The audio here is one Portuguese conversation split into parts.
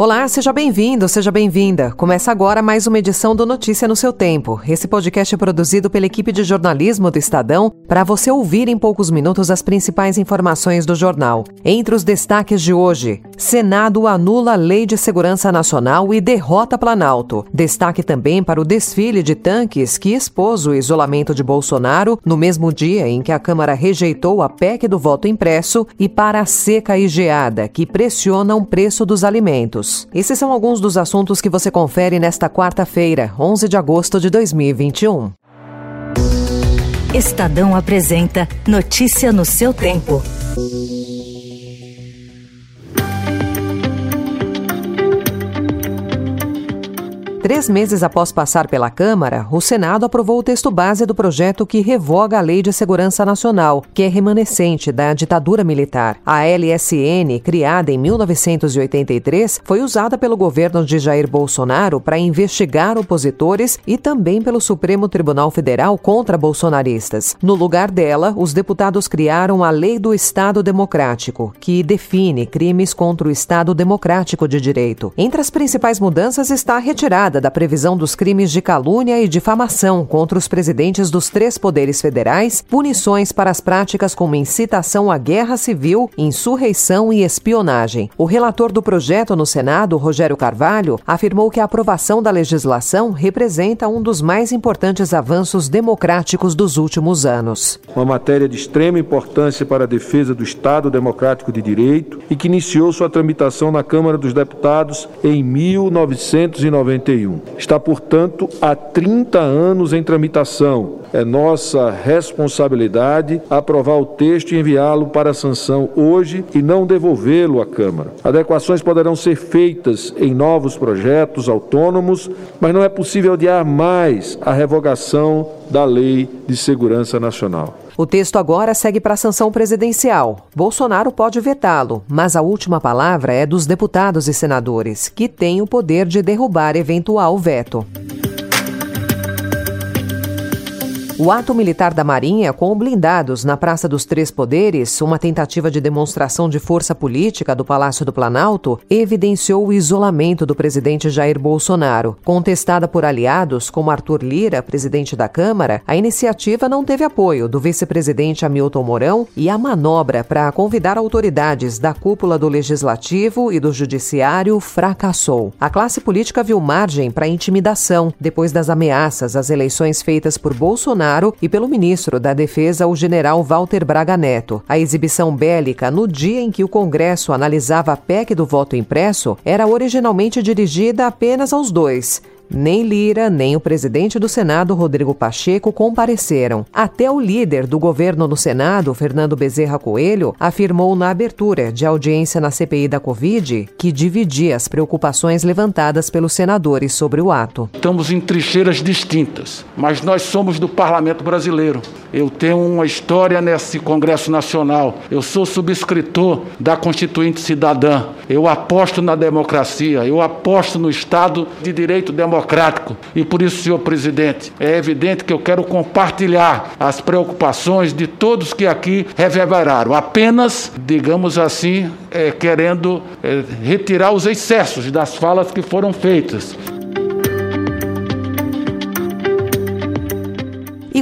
Olá, seja bem-vindo, seja bem-vinda. Começa agora mais uma edição do Notícia no seu tempo. Esse podcast é produzido pela equipe de jornalismo do Estadão para você ouvir em poucos minutos as principais informações do jornal. Entre os destaques de hoje, Senado anula Lei de Segurança Nacional e derrota Planalto. Destaque também para o desfile de tanques que expôs o isolamento de Bolsonaro no mesmo dia em que a Câmara rejeitou a PEC do voto impresso e para a seca e geada que pressiona o preço dos alimentos. Esses são alguns dos assuntos que você confere nesta quarta-feira, 11 de agosto de 2021. Estadão apresenta Notícia no seu tempo. Três meses após passar pela Câmara, o Senado aprovou o texto base do projeto que revoga a Lei de Segurança Nacional, que é remanescente da ditadura militar. A LSN, criada em 1983, foi usada pelo governo de Jair Bolsonaro para investigar opositores e também pelo Supremo Tribunal Federal contra bolsonaristas. No lugar dela, os deputados criaram a Lei do Estado Democrático, que define crimes contra o Estado Democrático de Direito. Entre as principais mudanças está a retirada retirada da previsão dos crimes de calúnia e difamação contra os presidentes dos três poderes federais, punições para as práticas como incitação à guerra civil, insurreição e espionagem. O relator do projeto no Senado, Rogério Carvalho, afirmou que a aprovação da legislação representa um dos mais importantes avanços democráticos dos últimos anos. Uma matéria de extrema importância para a defesa do Estado Democrático de Direito e que iniciou sua tramitação na Câmara dos Deputados em 1991. Está, portanto, há 30 anos em tramitação. É nossa responsabilidade aprovar o texto e enviá-lo para sanção hoje e não devolvê-lo à Câmara. Adequações poderão ser feitas em novos projetos autônomos, mas não é possível adiar mais a revogação da Lei de Segurança Nacional. O texto agora segue para a sanção presidencial. Bolsonaro pode vetá-lo, mas a última palavra é dos deputados e senadores, que têm o poder de derrubar eventual veto. O ato militar da Marinha, com blindados na Praça dos Três Poderes, uma tentativa de demonstração de força política do Palácio do Planalto, evidenciou o isolamento do presidente Jair Bolsonaro. Contestada por aliados como Arthur Lira, presidente da Câmara, a iniciativa não teve apoio do vice-presidente Hamilton Mourão e a manobra para convidar autoridades da cúpula do Legislativo e do Judiciário fracassou. A classe política viu margem para intimidação depois das ameaças às eleições feitas por Bolsonaro Bolsonaro e pelo ministro da Defesa, o general Walter Braga Neto. A exibição bélica, no dia em que o Congresso analisava a PEC do voto impresso, era originalmente dirigida apenas aos dois. Nem Lira, nem o presidente do Senado, Rodrigo Pacheco, compareceram. Até o líder do governo no Senado, Fernando Bezerra Coelho, afirmou na abertura de audiência na CPI da Covid que dividia as preocupações levantadas pelos senadores sobre o ato. Estamos em trincheiras distintas, mas nós somos do parlamento brasileiro. Eu tenho uma história nesse Congresso Nacional. Eu sou subscritor da Constituinte Cidadã. Eu aposto na democracia, eu aposto no Estado de Direito Democrático. E por isso, senhor presidente, é evidente que eu quero compartilhar as preocupações de todos que aqui reverberaram, apenas, digamos assim, é, querendo é, retirar os excessos das falas que foram feitas.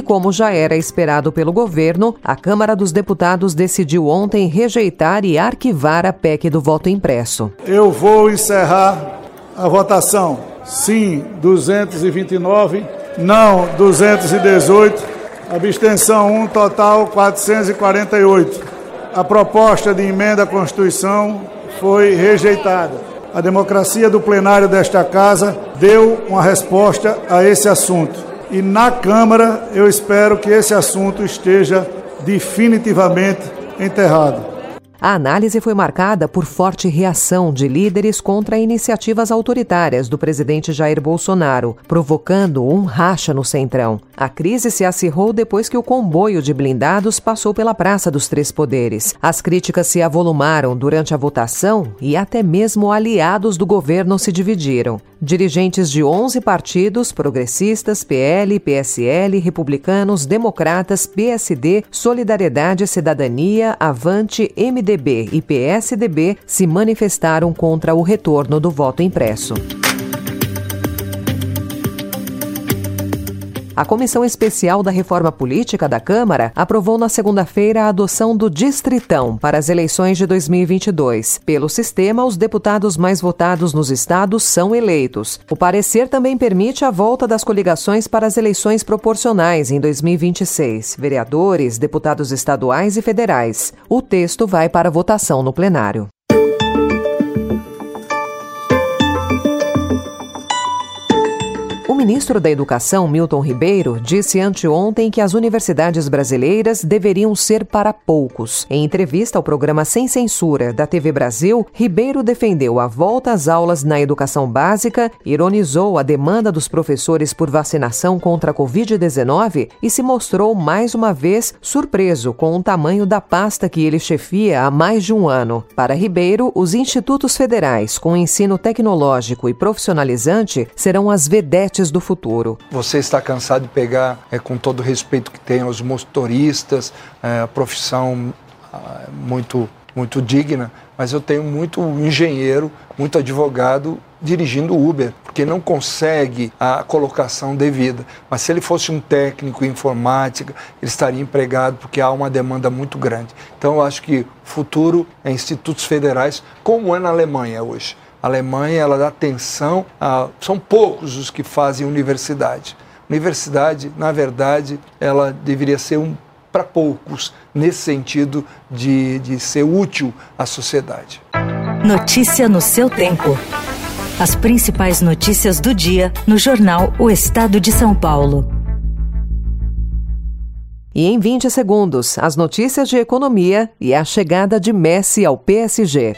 Como já era esperado pelo governo, a Câmara dos Deputados decidiu ontem rejeitar e arquivar a PEC do voto impresso. Eu vou encerrar a votação. Sim, 229. Não, 218. Abstenção 1, total 448. A proposta de emenda à Constituição foi rejeitada. A democracia do plenário desta casa deu uma resposta a esse assunto. E na Câmara eu espero que esse assunto esteja definitivamente enterrado. A análise foi marcada por forte reação de líderes contra iniciativas autoritárias do presidente Jair Bolsonaro, provocando um racha no Centrão. A crise se acirrou depois que o comboio de blindados passou pela Praça dos Três Poderes. As críticas se avolumaram durante a votação e até mesmo aliados do governo se dividiram. Dirigentes de 11 partidos, progressistas, PL, PSL, republicanos, democratas, PSD, Solidariedade, Cidadania, Avante, MDB e PSDB, se manifestaram contra o retorno do voto impresso. A Comissão Especial da Reforma Política da Câmara aprovou na segunda-feira a adoção do Distritão para as eleições de 2022. Pelo sistema, os deputados mais votados nos estados são eleitos. O parecer também permite a volta das coligações para as eleições proporcionais em 2026, vereadores, deputados estaduais e federais. O texto vai para votação no plenário. Ministro da Educação, Milton Ribeiro, disse anteontem que as universidades brasileiras deveriam ser para poucos. Em entrevista ao programa Sem Censura da TV Brasil, Ribeiro defendeu a volta às aulas na educação básica, ironizou a demanda dos professores por vacinação contra a Covid-19 e se mostrou mais uma vez surpreso com o tamanho da pasta que ele chefia há mais de um ano. Para Ribeiro, os institutos federais com ensino tecnológico e profissionalizante serão as vedetes do futuro. Você está cansado de pegar, é, com todo o respeito que tem aos motoristas, é, a profissão é, muito, muito digna, mas eu tenho muito engenheiro, muito advogado dirigindo Uber, porque não consegue a colocação devida. Mas se ele fosse um técnico em informática, ele estaria empregado, porque há uma demanda muito grande. Então eu acho que o futuro é institutos federais, como é na Alemanha hoje. A Alemanha ela dá atenção a são poucos os que fazem universidade. Universidade, na verdade, ela deveria ser um para poucos nesse sentido de, de ser útil à sociedade. Notícia no seu tempo. As principais notícias do dia no jornal O Estado de São Paulo. E em 20 segundos, as notícias de economia e a chegada de Messi ao PSG.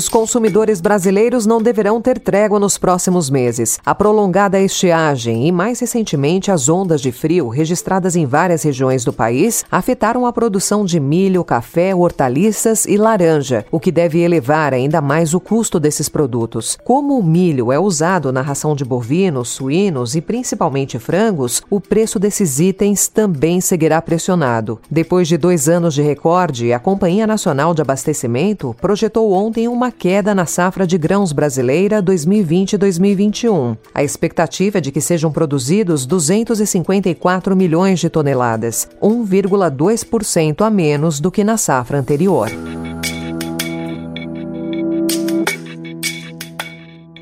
Os consumidores brasileiros não deverão ter trégua nos próximos meses. A prolongada estiagem e, mais recentemente, as ondas de frio registradas em várias regiões do país afetaram a produção de milho, café, hortaliças e laranja, o que deve elevar ainda mais o custo desses produtos. Como o milho é usado na ração de bovinos, suínos e principalmente frangos, o preço desses itens também seguirá pressionado. Depois de dois anos de recorde, a Companhia Nacional de Abastecimento projetou ontem uma uma queda na safra de grãos brasileira 2020-2021. A expectativa é de que sejam produzidos 254 milhões de toneladas, 1,2% a menos do que na safra anterior.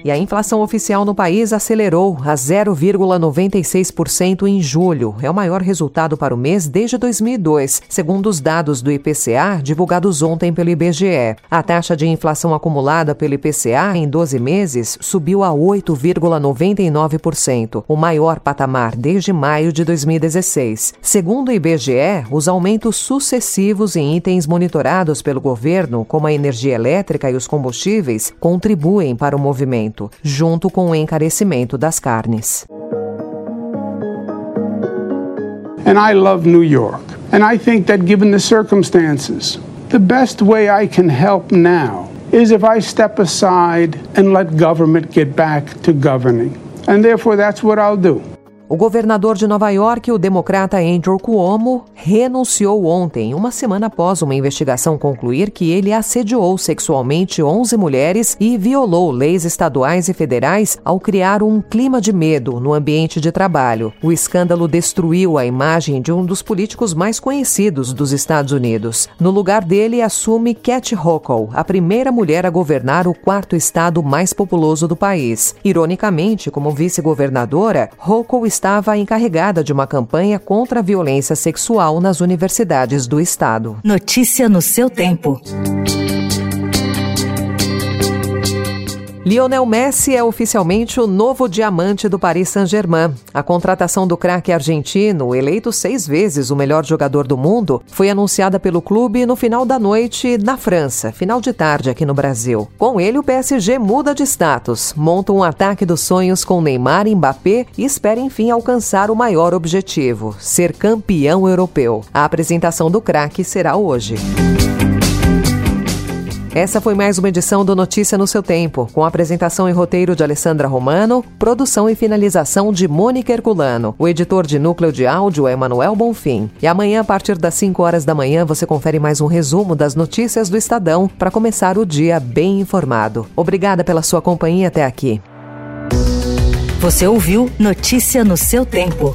E a inflação oficial no país acelerou a 0,96% em julho. É o maior resultado para o mês desde 2002, segundo os dados do IPCA divulgados ontem pelo IBGE. A taxa de inflação acumulada pelo IPCA em 12 meses subiu a 8,99%, o maior patamar desde maio de 2016. Segundo o IBGE, os aumentos sucessivos em itens monitorados pelo governo, como a energia elétrica e os combustíveis, contribuem para o movimento aumento, junto com o encarecimento das carnes. And I love New York. And I think that given the circumstances, the best way I can help now is if I step aside and let government get back to governing. And therefore, that's what I'll do. O governador de Nova York, o democrata Andrew Cuomo, renunciou ontem, uma semana após uma investigação concluir que ele assediou sexualmente 11 mulheres e violou leis estaduais e federais ao criar um clima de medo no ambiente de trabalho. O escândalo destruiu a imagem de um dos políticos mais conhecidos dos Estados Unidos. No lugar dele, assume Cat Hochul, a primeira mulher a governar o quarto estado mais populoso do país. Ironicamente, como vice-governadora, Hochul estava encarregada de uma campanha contra a violência sexual nas universidades do estado. Notícia no seu tempo. Lionel Messi é oficialmente o novo diamante do Paris Saint-Germain. A contratação do craque argentino, eleito seis vezes o melhor jogador do mundo, foi anunciada pelo clube no final da noite na França, final de tarde aqui no Brasil. Com ele, o PSG muda de status, monta um ataque dos sonhos com Neymar e Mbappé e espera enfim alcançar o maior objetivo: ser campeão europeu. A apresentação do craque será hoje. Essa foi mais uma edição do Notícia no seu tempo, com apresentação e roteiro de Alessandra Romano, produção e finalização de Mônica Herculano. O editor de núcleo de áudio é Manuel Bonfim. E amanhã, a partir das 5 horas da manhã, você confere mais um resumo das notícias do Estadão para começar o dia bem informado. Obrigada pela sua companhia até aqui. Você ouviu Notícia no seu tempo.